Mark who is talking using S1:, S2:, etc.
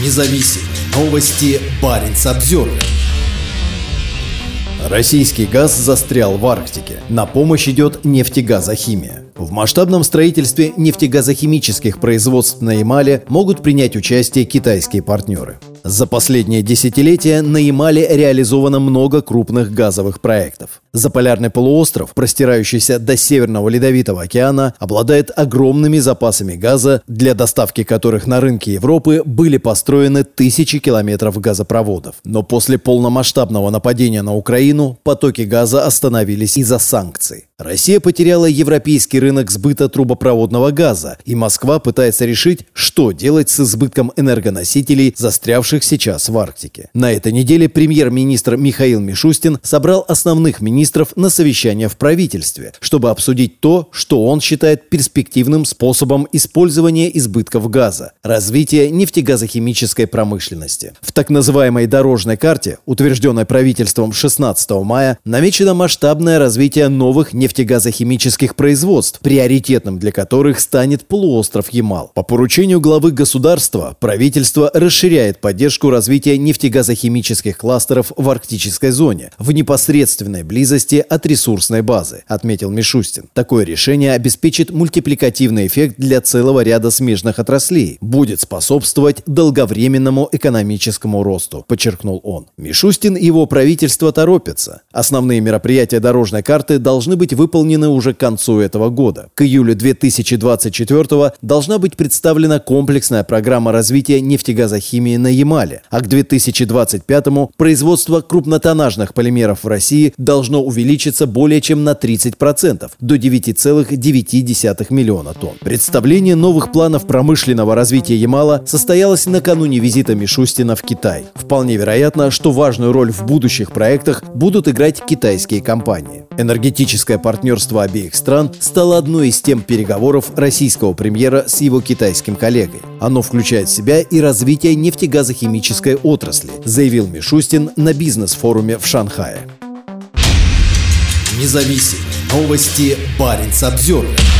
S1: Независимые новости. Барин обзервер Российский газ застрял в Арктике. На помощь идет нефтегазохимия. В масштабном строительстве нефтегазохимических производств на Ямале могут принять участие китайские партнеры. За последние десятилетия на Ямале реализовано много крупных газовых проектов. Заполярный полуостров, простирающийся до Северного Ледовитого океана, обладает огромными запасами газа, для доставки которых на рынке Европы были построены тысячи километров газопроводов. Но после полномасштабного нападения на Украину потоки газа остановились из-за санкций. Россия потеряла европейский рынок сбыта трубопроводного газа, и Москва пытается решить, что делать с избытком энергоносителей, застрявших сейчас в Арктике. На этой неделе премьер-министр Михаил Мишустин собрал основных министров на совещание в правительстве, чтобы обсудить то, что он считает перспективным способом использования избытков газа – развитие нефтегазохимической промышленности. В так называемой дорожной карте, утвержденной правительством 16 мая, намечено масштабное развитие новых нефтегазохимических нефтегазохимических производств, приоритетным для которых станет полуостров Ямал. По поручению главы государства правительство расширяет поддержку развития нефтегазохимических кластеров в арктической зоне в непосредственной близости от ресурсной базы, отметил Мишустин. Такое решение обеспечит мультипликативный эффект для целого ряда смежных отраслей, будет способствовать долговременному экономическому росту, подчеркнул он. Мишустин и его правительство торопятся. Основные мероприятия дорожной карты должны быть выполнены уже к концу этого года. К июлю 2024 должна быть представлена комплексная программа развития нефтегазохимии на Ямале, а к 2025 производство крупнотоннажных полимеров в России должно увеличиться более чем на 30% до 9,9 миллиона тонн. Представление новых планов промышленного развития Ямала состоялось накануне визита Мишустина в Китай. Вполне вероятно, что важную роль в будущих проектах будут играть китайские компании. Энергетическая партнерство обеих стран стало одной из тем переговоров российского премьера с его китайским коллегой. Оно включает в себя и развитие нефтегазохимической отрасли, заявил Мишустин на бизнес-форуме в Шанхае. Независимые новости. Барин обзервер